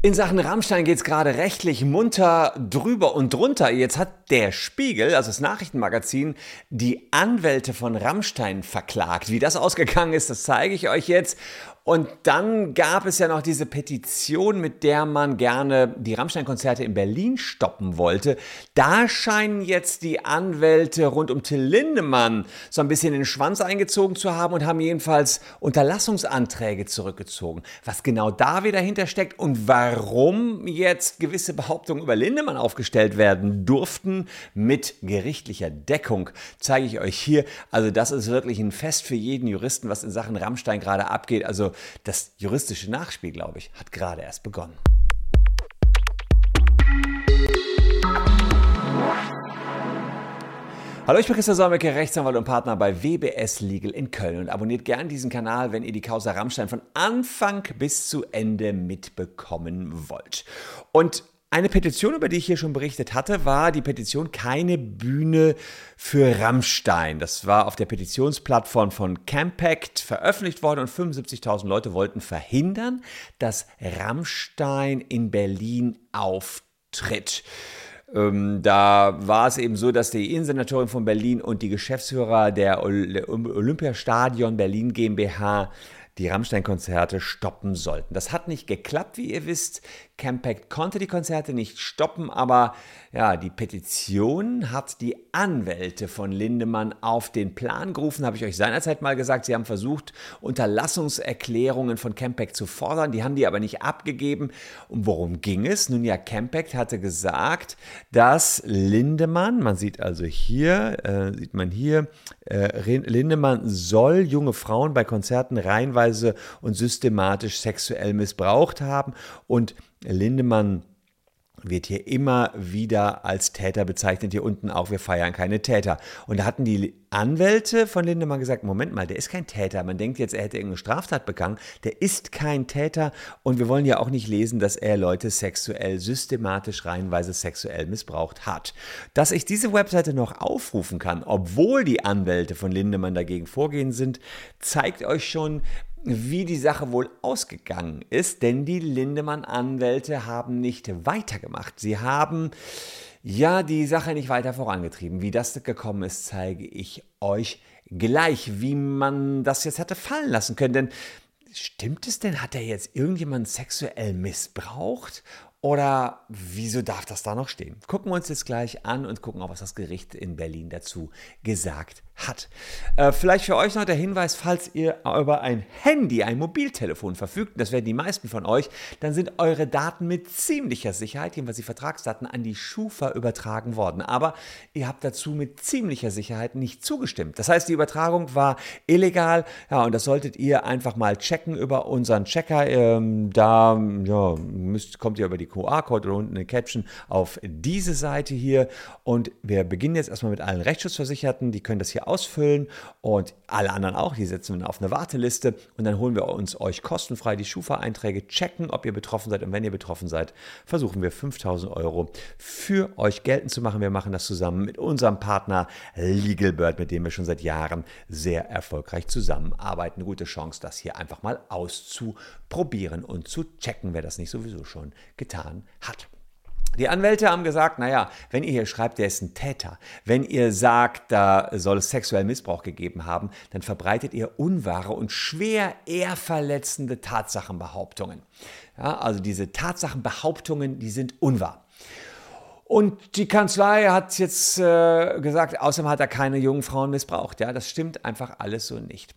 In Sachen Rammstein geht es gerade rechtlich munter drüber und drunter. Jetzt hat der Spiegel, also das Nachrichtenmagazin, die Anwälte von Rammstein verklagt. Wie das ausgegangen ist, das zeige ich euch jetzt. Und dann gab es ja noch diese Petition, mit der man gerne die Rammstein-Konzerte in Berlin stoppen wollte. Da scheinen jetzt die Anwälte rund um Till Lindemann so ein bisschen den Schwanz eingezogen zu haben und haben jedenfalls Unterlassungsanträge zurückgezogen. Was genau da wieder hintersteckt und warum jetzt gewisse Behauptungen über Lindemann aufgestellt werden durften mit gerichtlicher Deckung, zeige ich euch hier. Also das ist wirklich ein Fest für jeden Juristen, was in Sachen Rammstein gerade abgeht. Also das juristische Nachspiel, glaube ich, hat gerade erst begonnen. Hallo, ich bin Christian Solmecke, Rechtsanwalt und Partner bei WBS Legal in Köln und abonniert gern diesen Kanal, wenn ihr die Causa Rammstein von Anfang bis zu Ende mitbekommen wollt. Und eine Petition, über die ich hier schon berichtet hatte, war die Petition Keine Bühne für Rammstein. Das war auf der Petitionsplattform von Campact veröffentlicht worden und 75.000 Leute wollten verhindern, dass Rammstein in Berlin auftritt. Ähm, da war es eben so, dass die Innensenatorin von Berlin und die Geschäftsführer der Olympiastadion Berlin GmbH die Rammstein-Konzerte stoppen sollten. Das hat nicht geklappt, wie ihr wisst. Campact konnte die Konzerte nicht stoppen, aber ja, die Petition hat die Anwälte von Lindemann auf den Plan gerufen, habe ich euch seinerzeit mal gesagt. Sie haben versucht, Unterlassungserklärungen von Campact zu fordern, die haben die aber nicht abgegeben. Und worum ging es? Nun ja, Campact hatte gesagt, dass Lindemann, man sieht also hier, äh, sieht man hier, äh, Lindemann soll junge Frauen bei Konzerten reihenweise und systematisch sexuell missbraucht haben und Lindemann wird hier immer wieder als Täter bezeichnet. Hier unten auch, wir feiern keine Täter. Und da hatten die Anwälte von Lindemann gesagt, Moment mal, der ist kein Täter. Man denkt jetzt, er hätte irgendeine Straftat begangen. Der ist kein Täter. Und wir wollen ja auch nicht lesen, dass er Leute sexuell, systematisch, reihenweise sexuell missbraucht hat. Dass ich diese Webseite noch aufrufen kann, obwohl die Anwälte von Lindemann dagegen vorgehen sind, zeigt euch schon, wie die Sache wohl ausgegangen ist, denn die Lindemann-Anwälte haben nicht weitergemacht. Sie haben ja die Sache nicht weiter vorangetrieben. Wie das gekommen ist, zeige ich euch gleich, wie man das jetzt hätte fallen lassen können. Denn stimmt es denn, hat er jetzt irgendjemand sexuell missbraucht? Oder wieso darf das da noch stehen? Gucken wir uns jetzt gleich an und gucken, auch, was das Gericht in Berlin dazu gesagt hat. Äh, vielleicht für euch noch der Hinweis, falls ihr über ein Handy, ein Mobiltelefon verfügt, das werden die meisten von euch, dann sind eure Daten mit ziemlicher Sicherheit, jedenfalls die Vertragsdaten, an die Schufa übertragen worden. Aber ihr habt dazu mit ziemlicher Sicherheit nicht zugestimmt. Das heißt, die Übertragung war illegal. Ja, und das solltet ihr einfach mal checken über unseren Checker. Ähm, da ja, müsst, kommt ihr über die QR-Code oder unten eine Caption auf diese Seite hier. Und wir beginnen jetzt erstmal mit allen Rechtsschutzversicherten. Die können das hier ausfüllen und alle anderen auch. Die setzen wir auf eine Warteliste und dann holen wir uns euch kostenfrei die Schufa-Einträge, checken, ob ihr betroffen seid und wenn ihr betroffen seid, versuchen wir 5000 Euro für euch geltend zu machen. Wir machen das zusammen mit unserem Partner LegalBird, mit dem wir schon seit Jahren sehr erfolgreich zusammenarbeiten. Eine gute Chance, das hier einfach mal auszuprobieren und zu checken, wer das nicht sowieso schon getan hat. Die Anwälte haben gesagt, naja, wenn ihr hier schreibt, der ist ein Täter, wenn ihr sagt, da soll es sexuellen Missbrauch gegeben haben, dann verbreitet ihr unwahre und schwer ehrverletzende Tatsachenbehauptungen. Ja, also diese Tatsachenbehauptungen, die sind unwahr. Und die Kanzlei hat jetzt äh, gesagt, außerdem hat er keine jungen Frauen missbraucht. Ja, das stimmt einfach alles so nicht.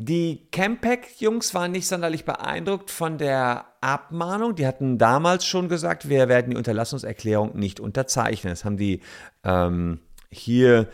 Die Campact-Jungs waren nicht sonderlich beeindruckt von der Abmahnung. Die hatten damals schon gesagt, wir werden die Unterlassungserklärung nicht unterzeichnen. Das haben die ähm, hier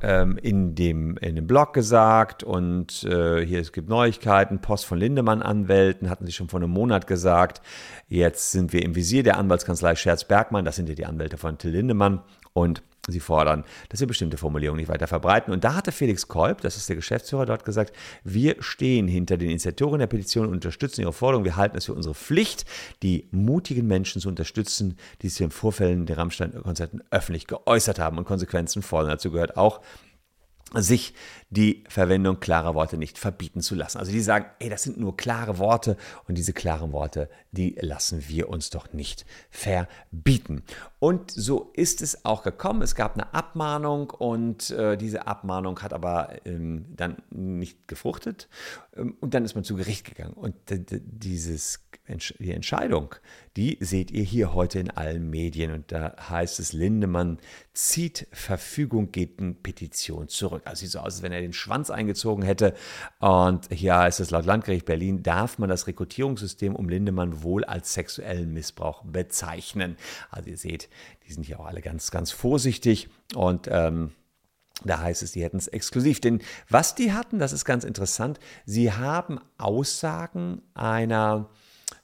ähm, in, dem, in dem Blog gesagt und äh, hier es gibt Neuigkeiten. Post von Lindemann Anwälten hatten sie schon vor einem Monat gesagt. Jetzt sind wir im Visier der Anwaltskanzlei Scherz Bergmann. Das sind ja die Anwälte von Till Lindemann und Sie fordern, dass wir bestimmte Formulierungen nicht weiter verbreiten. Und da hatte Felix Kolb, das ist der Geschäftsführer, dort gesagt, wir stehen hinter den Initiatoren der Petition und unterstützen ihre Forderung. Wir halten es für unsere Pflicht, die mutigen Menschen zu unterstützen, die sich in Vorfällen der Rammstein-Konzerten öffentlich geäußert haben und Konsequenzen fordern. Dazu gehört auch, sich die Verwendung klarer Worte nicht verbieten zu lassen. Also die sagen, ey, das sind nur klare Worte und diese klaren Worte, die lassen wir uns doch nicht verbieten. Und so ist es auch gekommen. Es gab eine Abmahnung und äh, diese Abmahnung hat aber ähm, dann nicht gefruchtet ähm, und dann ist man zu Gericht gegangen. Und dieses, die Entscheidung, die seht ihr hier heute in allen Medien und da heißt es, Lindemann zieht Verfügung gegen Petition zurück. Also sieht so aus, als wenn er den Schwanz eingezogen hätte. Und hier heißt es laut Landgericht Berlin, darf man das Rekrutierungssystem um Lindemann wohl als sexuellen Missbrauch bezeichnen. Also ihr seht, die sind hier auch alle ganz, ganz vorsichtig und ähm, da heißt es, die hätten es exklusiv. Denn was die hatten, das ist ganz interessant, sie haben Aussagen einer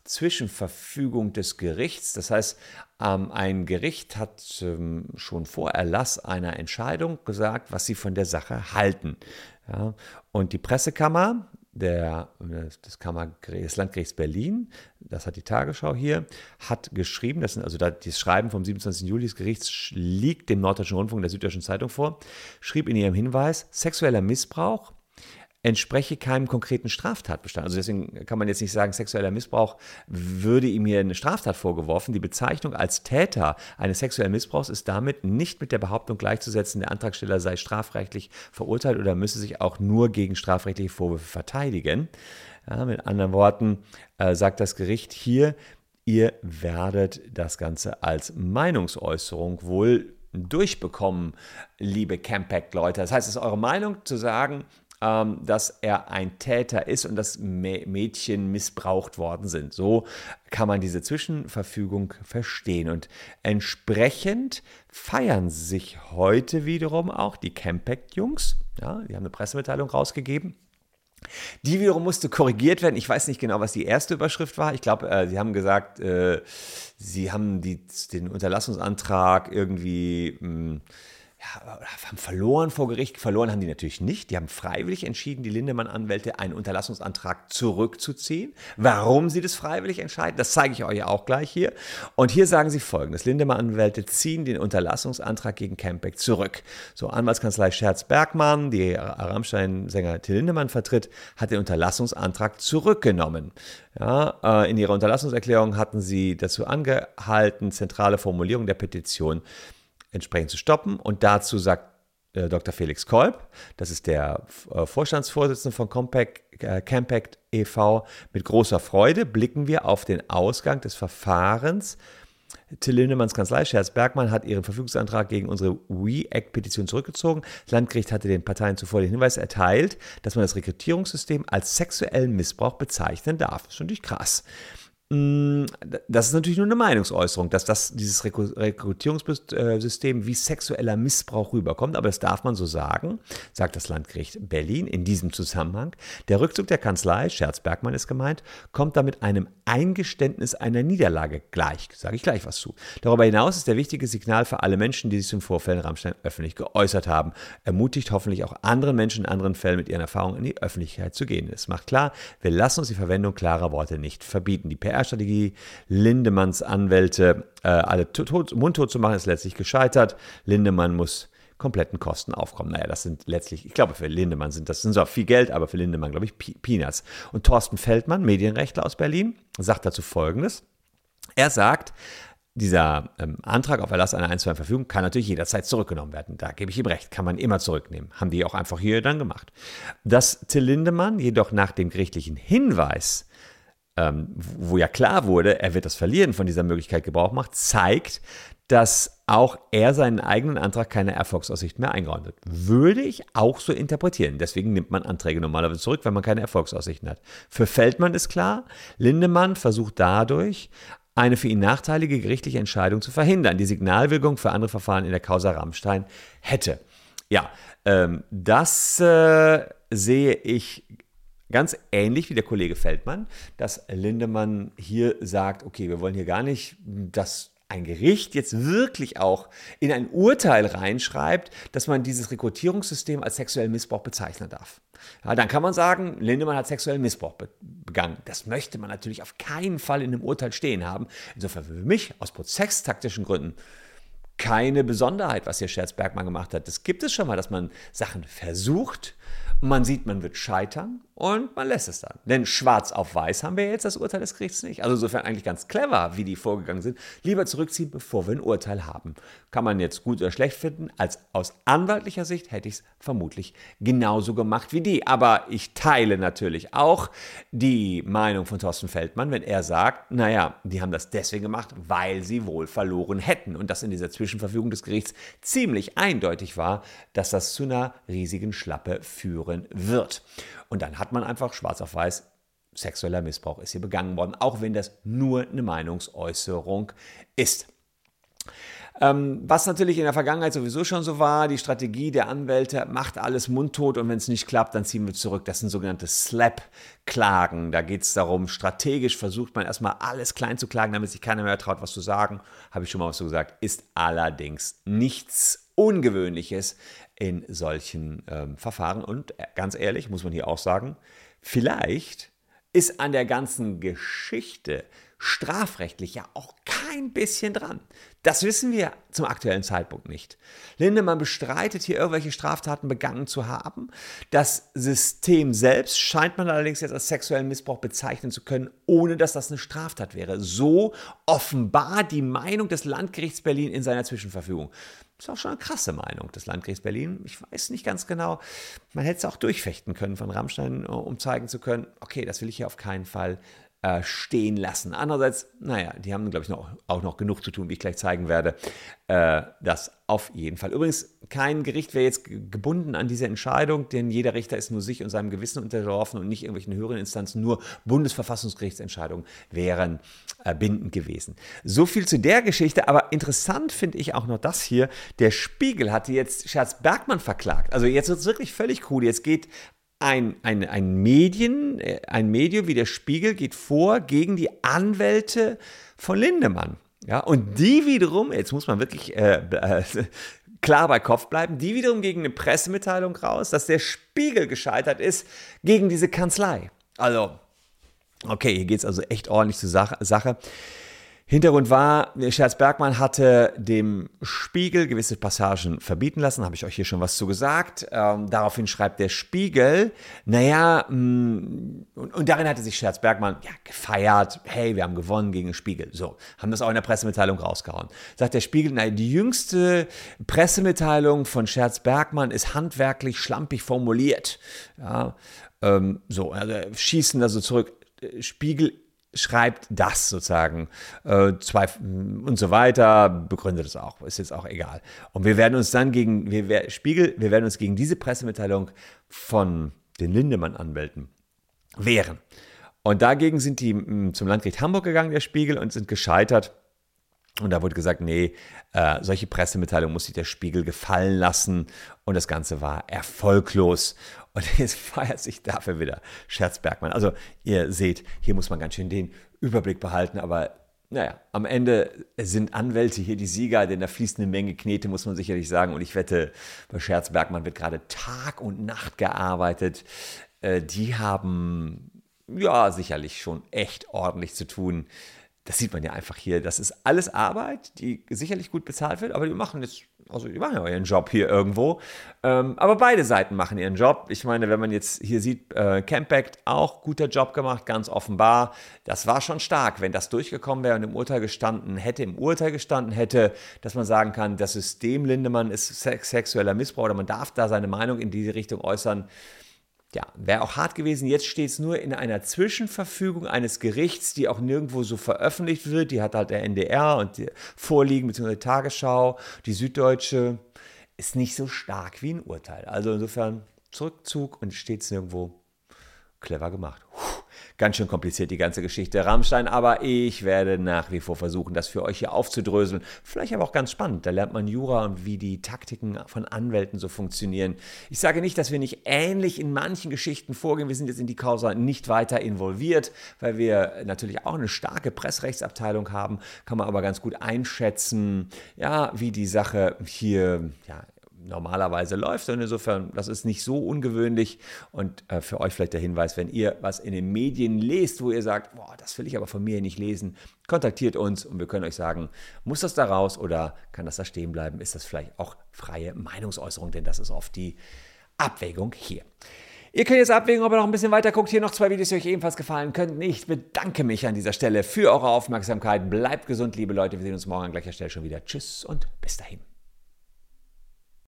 Zwischenverfügung des Gerichts. Das heißt, ähm, ein Gericht hat ähm, schon vor Erlass einer Entscheidung gesagt, was sie von der Sache halten. Und die Pressekammer der, des, des Landgerichts Berlin, das hat die Tagesschau hier, hat geschrieben, das, sind also das Schreiben vom 27. Juli des Gerichts liegt dem Norddeutschen Rundfunk der Süddeutschen Zeitung vor, schrieb in ihrem Hinweis, sexueller Missbrauch entspreche keinem konkreten Straftatbestand. Also deswegen kann man jetzt nicht sagen, sexueller Missbrauch würde ihm hier eine Straftat vorgeworfen. Die Bezeichnung als Täter eines sexuellen Missbrauchs ist damit nicht mit der Behauptung gleichzusetzen, der Antragsteller sei strafrechtlich verurteilt oder müsse sich auch nur gegen strafrechtliche Vorwürfe verteidigen. Ja, mit anderen Worten äh, sagt das Gericht hier, ihr werdet das Ganze als Meinungsäußerung wohl durchbekommen, liebe Campact-Leute. Das heißt, es ist eure Meinung zu sagen, ähm, dass er ein Täter ist und dass Mädchen missbraucht worden sind. So kann man diese Zwischenverfügung verstehen. Und entsprechend feiern sich heute wiederum auch die Campact-Jungs. Ja, die haben eine Pressemitteilung rausgegeben. Die wiederum musste korrigiert werden. Ich weiß nicht genau, was die erste Überschrift war. Ich glaube, äh, sie haben gesagt, äh, sie haben die, den Unterlassungsantrag irgendwie. Mh, hm, haben verloren vor Gericht. Verloren haben die natürlich nicht. Die haben freiwillig entschieden, die Lindemann-Anwälte einen Unterlassungsantrag zurückzuziehen. Warum sie das freiwillig entscheiden, das zeige ich euch auch gleich hier. Und hier sagen sie folgendes: Lindemann-Anwälte ziehen den Unterlassungsantrag gegen Campbeck zurück. So, Anwaltskanzlei Scherz-Bergmann, die Rammstein-Sänger Till Lindemann vertritt, hat den Unterlassungsantrag zurückgenommen. Ja, äh, in ihrer Unterlassungserklärung hatten sie dazu angehalten, zentrale Formulierung der Petition entsprechend zu stoppen. Und dazu sagt äh, Dr. Felix Kolb, das ist der äh, Vorstandsvorsitzende von Compact, äh, Campact e.V., mit großer Freude blicken wir auf den Ausgang des Verfahrens. Till Lindemanns Kanzlei, Scherz Bergmann, hat ihren Verfügungsantrag gegen unsere We-Act-Petition zurückgezogen. Das Landgericht hatte den Parteien zuvor den Hinweis erteilt, dass man das Rekrutierungssystem als sexuellen Missbrauch bezeichnen darf. Das ist natürlich krass. Mm, das ist natürlich nur eine Meinungsäußerung, dass das, dieses Rekrutierungssystem wie sexueller Missbrauch rüberkommt, aber das darf man so sagen, sagt das Landgericht Berlin in diesem Zusammenhang. Der Rückzug der Kanzlei, Scherz Bergmann ist gemeint, kommt damit einem Eingeständnis einer Niederlage gleich, sage ich gleich was zu. Darüber hinaus ist der wichtige Signal für alle Menschen, die sich zum Vorfällen Rammstein öffentlich geäußert haben, ermutigt hoffentlich auch andere Menschen in anderen Fällen mit ihren Erfahrungen in die Öffentlichkeit zu gehen. Es macht klar, wir lassen uns die Verwendung klarer Worte nicht verbieten. Die PR PR-Strategie Lindemanns Anwälte äh, alle tot, mundtot zu machen, ist letztlich gescheitert. Lindemann muss kompletten Kosten aufkommen. Naja, das sind letztlich, ich glaube, für Lindemann sind das sind zwar viel Geld, aber für Lindemann, glaube ich, Peanuts. Und Thorsten Feldmann, Medienrechtler aus Berlin, sagt dazu Folgendes. Er sagt, dieser ähm, Antrag auf Erlass einer einstweiligen Verfügung kann natürlich jederzeit zurückgenommen werden. Da gebe ich ihm recht, kann man immer zurücknehmen. Haben die auch einfach hier dann gemacht. Dass Till Lindemann jedoch nach dem gerichtlichen Hinweis ähm, wo ja klar wurde, er wird das Verlieren von dieser Möglichkeit Gebrauch macht, zeigt, dass auch er seinen eigenen Antrag keine Erfolgsaussicht mehr eingeräumt hat. Würde ich auch so interpretieren. Deswegen nimmt man Anträge normalerweise zurück, wenn man keine Erfolgsaussichten hat. Für Feldmann ist klar, Lindemann versucht dadurch, eine für ihn nachteilige gerichtliche Entscheidung zu verhindern, die Signalwirkung für andere Verfahren in der Causa Rammstein hätte. Ja, ähm, das äh, sehe ich Ganz ähnlich wie der Kollege Feldmann, dass Lindemann hier sagt, okay, wir wollen hier gar nicht, dass ein Gericht jetzt wirklich auch in ein Urteil reinschreibt, dass man dieses Rekrutierungssystem als sexuellen Missbrauch bezeichnen darf. Ja, dann kann man sagen, Lindemann hat sexuellen Missbrauch begangen. Das möchte man natürlich auf keinen Fall in einem Urteil stehen haben. Insofern für mich aus prozesstaktischen Gründen keine Besonderheit, was hier Scherz Bergmann gemacht hat. Das gibt es schon mal, dass man Sachen versucht, man sieht, man wird scheitern und man lässt es dann. Denn schwarz auf weiß haben wir jetzt das Urteil des Gerichts nicht. Also insofern eigentlich ganz clever, wie die vorgegangen sind. Lieber zurückziehen, bevor wir ein Urteil haben. Kann man jetzt gut oder schlecht finden. Als aus anwaltlicher Sicht hätte ich es vermutlich genauso gemacht wie die. Aber ich teile natürlich auch die Meinung von Thorsten Feldmann, wenn er sagt, naja, die haben das deswegen gemacht, weil sie wohl verloren hätten. Und dass in dieser Zwischenverfügung des Gerichts ziemlich eindeutig war, dass das zu einer riesigen Schlappe führen wird. Und dann hat man einfach schwarz auf weiß, sexueller Missbrauch ist hier begangen worden, auch wenn das nur eine Meinungsäußerung ist. Ähm, was natürlich in der Vergangenheit sowieso schon so war, die Strategie der Anwälte macht alles mundtot und wenn es nicht klappt, dann ziehen wir zurück. Das sind sogenannte Slap-Klagen. Da geht es darum, strategisch versucht man erstmal alles klein zu klagen, damit sich keiner mehr traut, was zu sagen. Habe ich schon mal was so gesagt. Ist allerdings nichts Ungewöhnliches in solchen ähm, Verfahren. Und äh, ganz ehrlich, muss man hier auch sagen, vielleicht ist an der ganzen Geschichte strafrechtlich ja auch kein bisschen dran. Das wissen wir zum aktuellen Zeitpunkt nicht. Lindemann bestreitet hier irgendwelche Straftaten begangen zu haben. Das System selbst scheint man allerdings jetzt als sexuellen Missbrauch bezeichnen zu können, ohne dass das eine Straftat wäre. So offenbar die Meinung des Landgerichts Berlin in seiner Zwischenverfügung. Das ist auch schon eine krasse Meinung des Landgerichts Berlin. Ich weiß nicht ganz genau. Man hätte es auch durchfechten können von Rammstein, um zeigen zu können, okay, das will ich hier auf keinen Fall äh, stehen lassen. Andererseits, naja, die haben, glaube ich, noch, auch noch genug zu tun, wie ich gleich zeigen werde. Äh, das auf jeden Fall. Übrigens, kein Gericht wäre jetzt gebunden an diese Entscheidung, denn jeder Richter ist nur sich und seinem Gewissen unterworfen und nicht irgendwelchen höheren Instanzen. Nur Bundesverfassungsgerichtsentscheidungen wären äh, bindend gewesen. So viel zu der Geschichte, aber interessant finde ich auch noch das hier. Der Spiegel hatte jetzt Scherz Bergmann verklagt. Also jetzt wird es wirklich völlig cool. Jetzt geht ein, ein, ein Medien, äh, ein Medium wie der Spiegel geht vor gegen die Anwälte von Lindemann. Ja, und die wiederum, jetzt muss man wirklich äh, äh, klar bei Kopf bleiben, die wiederum gegen eine Pressemitteilung raus, dass der Spiegel gescheitert ist gegen diese Kanzlei. Also, okay, hier geht es also echt ordentlich zur Sache. Hintergrund war, Scherz Bergmann hatte dem Spiegel gewisse Passagen verbieten lassen, habe ich euch hier schon was zu gesagt. Ähm, daraufhin schreibt der Spiegel, naja, mh, mm, und, und, darin hatte sich Scherz Bergmann ja, gefeiert, hey, wir haben gewonnen gegen den Spiegel. So, haben das auch in der Pressemitteilung rausgehauen. Sagt der Spiegel, naja, die jüngste Pressemitteilung von Scherz Bergmann ist handwerklich schlampig formuliert. Ja, ähm, so, also schießen also zurück. Spiegel schreibt das sozusagen äh, zwei, und so weiter, begründet es auch, ist jetzt auch egal. Und wir werden uns dann gegen, wir, Spiegel, wir werden uns gegen diese Pressemitteilung von den Lindemann-Anwälten wehren. Und dagegen sind die m, zum Landgericht Hamburg gegangen, der Spiegel, und sind gescheitert. Und da wurde gesagt, nee, äh, solche Pressemitteilungen muss sich der Spiegel gefallen lassen. Und das Ganze war erfolglos. Und jetzt feiert sich dafür wieder Scherz Bergmann. Also ihr seht, hier muss man ganz schön den Überblick behalten, aber naja, am Ende sind Anwälte hier die Sieger, denn da fließt eine Menge Knete, muss man sicherlich sagen. Und ich wette, bei Scherz Bergmann wird gerade Tag und Nacht gearbeitet. Äh, die haben ja sicherlich schon echt ordentlich zu tun. Das sieht man ja einfach hier. Das ist alles Arbeit, die sicherlich gut bezahlt wird, aber die machen jetzt also die machen ja ihren Job hier irgendwo. Ähm, aber beide Seiten machen ihren Job. Ich meine, wenn man jetzt hier sieht, äh, Campact auch guter Job gemacht, ganz offenbar. Das war schon stark, wenn das durchgekommen wäre und im Urteil gestanden hätte, im Urteil gestanden hätte, dass man sagen kann, das System Lindemann ist sexueller Missbrauch oder man darf da seine Meinung in diese Richtung äußern ja, wäre auch hart gewesen. Jetzt steht es nur in einer Zwischenverfügung eines Gerichts, die auch nirgendwo so veröffentlicht wird. Die hat halt der NDR und die vorliegen, beziehungsweise Tagesschau. Die Süddeutsche ist nicht so stark wie ein Urteil. Also insofern Zurückzug und steht es nirgendwo clever gemacht. Ganz schön kompliziert die ganze Geschichte Rammstein, aber ich werde nach wie vor versuchen, das für euch hier aufzudröseln. Vielleicht aber auch ganz spannend. Da lernt man Jura und wie die Taktiken von Anwälten so funktionieren. Ich sage nicht, dass wir nicht ähnlich in manchen Geschichten vorgehen. Wir sind jetzt in die Causa nicht weiter involviert, weil wir natürlich auch eine starke Pressrechtsabteilung haben. Kann man aber ganz gut einschätzen, ja, wie die Sache hier ja, normalerweise läuft. Und insofern, das ist nicht so ungewöhnlich. Und äh, für euch vielleicht der Hinweis, wenn ihr was in den Medien lest, wo ihr sagt, boah, das will ich aber von mir nicht lesen, kontaktiert uns und wir können euch sagen, muss das da raus oder kann das da stehen bleiben? Ist das vielleicht auch freie Meinungsäußerung? Denn das ist oft die Abwägung hier. Ihr könnt jetzt abwägen, ob ihr noch ein bisschen weiter guckt. Hier noch zwei Videos, die euch ebenfalls gefallen könnten. Ich bedanke mich an dieser Stelle für eure Aufmerksamkeit. Bleibt gesund, liebe Leute. Wir sehen uns morgen an gleicher Stelle schon wieder. Tschüss und bis dahin.